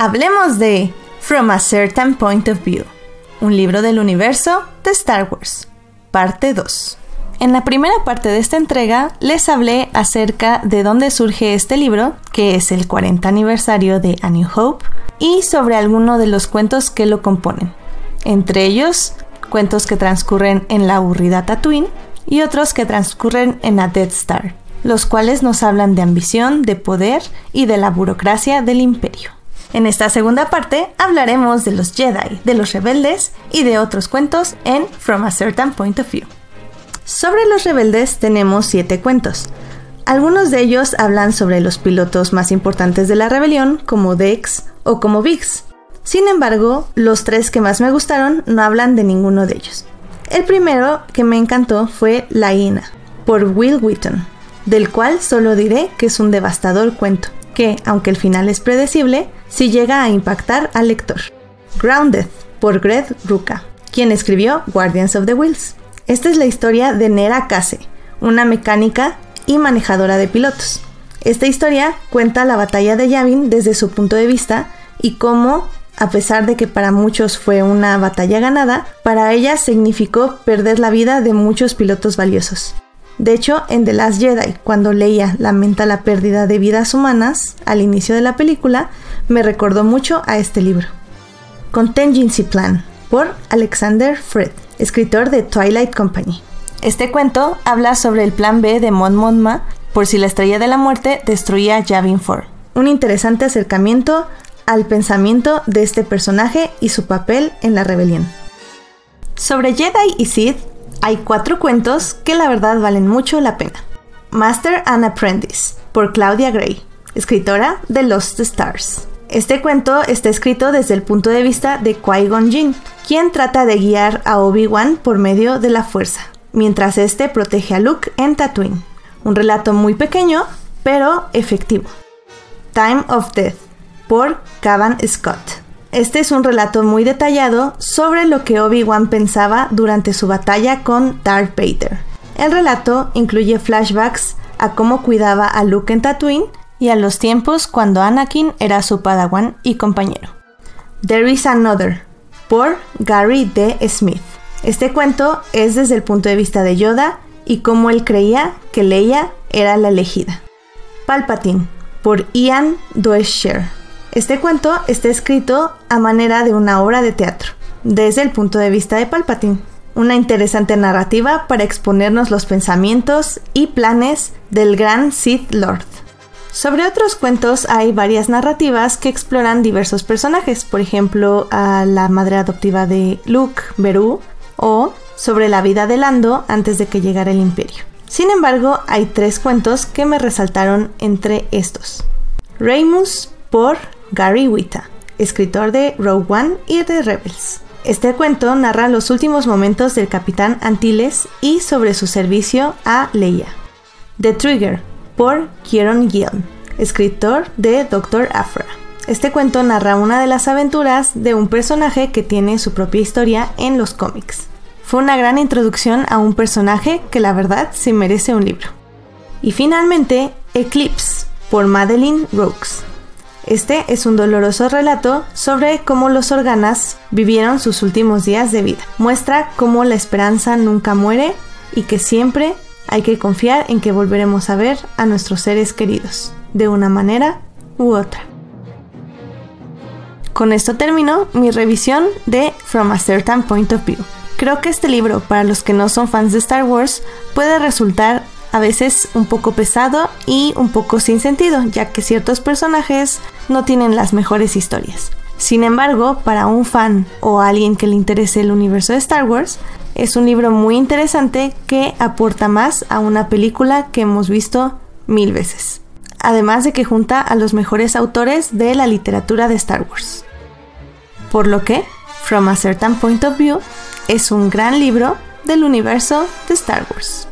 Hablemos de From a Certain Point of View, un libro del universo de Star Wars, parte 2. En la primera parte de esta entrega les hablé acerca de dónde surge este libro, que es el 40 aniversario de A New Hope, y sobre algunos de los cuentos que lo componen. Entre ellos, cuentos que transcurren en la aburrida Tatooine y otros que transcurren en la Death Star, los cuales nos hablan de ambición, de poder y de la burocracia del imperio. En esta segunda parte hablaremos de los Jedi, de los rebeldes y de otros cuentos en From a Certain Point of View. Sobre los rebeldes tenemos siete cuentos. Algunos de ellos hablan sobre los pilotos más importantes de la rebelión, como Dex o como Biggs. Sin embargo, los tres que más me gustaron no hablan de ninguno de ellos. El primero que me encantó fue La Hina, por Will Wheaton, del cual solo diré que es un devastador cuento, que, aunque el final es predecible, sí llega a impactar al lector. Grounded, por Greg Ruka, quien escribió Guardians of the Wheels. Esta es la historia de Nera Case, una mecánica y manejadora de pilotos. Esta historia cuenta la batalla de Yavin desde su punto de vista y cómo, a pesar de que para muchos fue una batalla ganada, para ella significó perder la vida de muchos pilotos valiosos. De hecho, en The Last Jedi, cuando Leia lamenta la pérdida de vidas humanas al inicio de la película, me recordó mucho a este libro. Contingency Plan, por Alexander Fred escritor de Twilight Company. Este cuento habla sobre el plan B de Mon Mothma por si la estrella de la muerte destruía Yavin 4. Un interesante acercamiento al pensamiento de este personaje y su papel en la rebelión. Sobre Jedi y Sith hay cuatro cuentos que la verdad valen mucho la pena. Master and Apprentice por Claudia Gray, escritora de Lost Stars. Este cuento está escrito desde el punto de vista de Qui-Gon Jinn, quien trata de guiar a Obi-Wan por medio de la fuerza, mientras este protege a Luke en Tatooine. Un relato muy pequeño, pero efectivo. Time of Death, por Cavan Scott. Este es un relato muy detallado sobre lo que Obi-Wan pensaba durante su batalla con Darth Vader. El relato incluye flashbacks a cómo cuidaba a Luke en Tatooine y a los tiempos cuando Anakin era su padawan y compañero. There is Another, por Gary D. Smith. Este cuento es desde el punto de vista de Yoda y cómo él creía que Leia era la elegida. Palpatine, por Ian Doescher. Este cuento está escrito a manera de una obra de teatro, desde el punto de vista de Palpatine. Una interesante narrativa para exponernos los pensamientos y planes del gran Sith Lord. Sobre otros cuentos hay varias narrativas que exploran diversos personajes, por ejemplo, a la madre adoptiva de Luke, Beru, o sobre la vida de Lando antes de que llegara el imperio. Sin embargo, hay tres cuentos que me resaltaron entre estos. Reymus por Gary Wita, escritor de Rogue One y de Rebels. Este cuento narra los últimos momentos del capitán Antilles y sobre su servicio a Leia. The Trigger por Kieron Gill, escritor de Doctor Afra. Este cuento narra una de las aventuras de un personaje que tiene su propia historia en los cómics. Fue una gran introducción a un personaje que la verdad sí merece un libro. Y finalmente, Eclipse, por Madeline Rokes. Este es un doloroso relato sobre cómo los organas vivieron sus últimos días de vida. Muestra cómo la esperanza nunca muere y que siempre hay que confiar en que volveremos a ver a nuestros seres queridos, de una manera u otra. Con esto termino mi revisión de From a Certain Point of View. Creo que este libro, para los que no son fans de Star Wars, puede resultar a veces un poco pesado y un poco sin sentido, ya que ciertos personajes no tienen las mejores historias. Sin embargo, para un fan o alguien que le interese el universo de Star Wars, es un libro muy interesante que aporta más a una película que hemos visto mil veces. Además de que junta a los mejores autores de la literatura de Star Wars. Por lo que, From a Certain Point of View, es un gran libro del universo de Star Wars.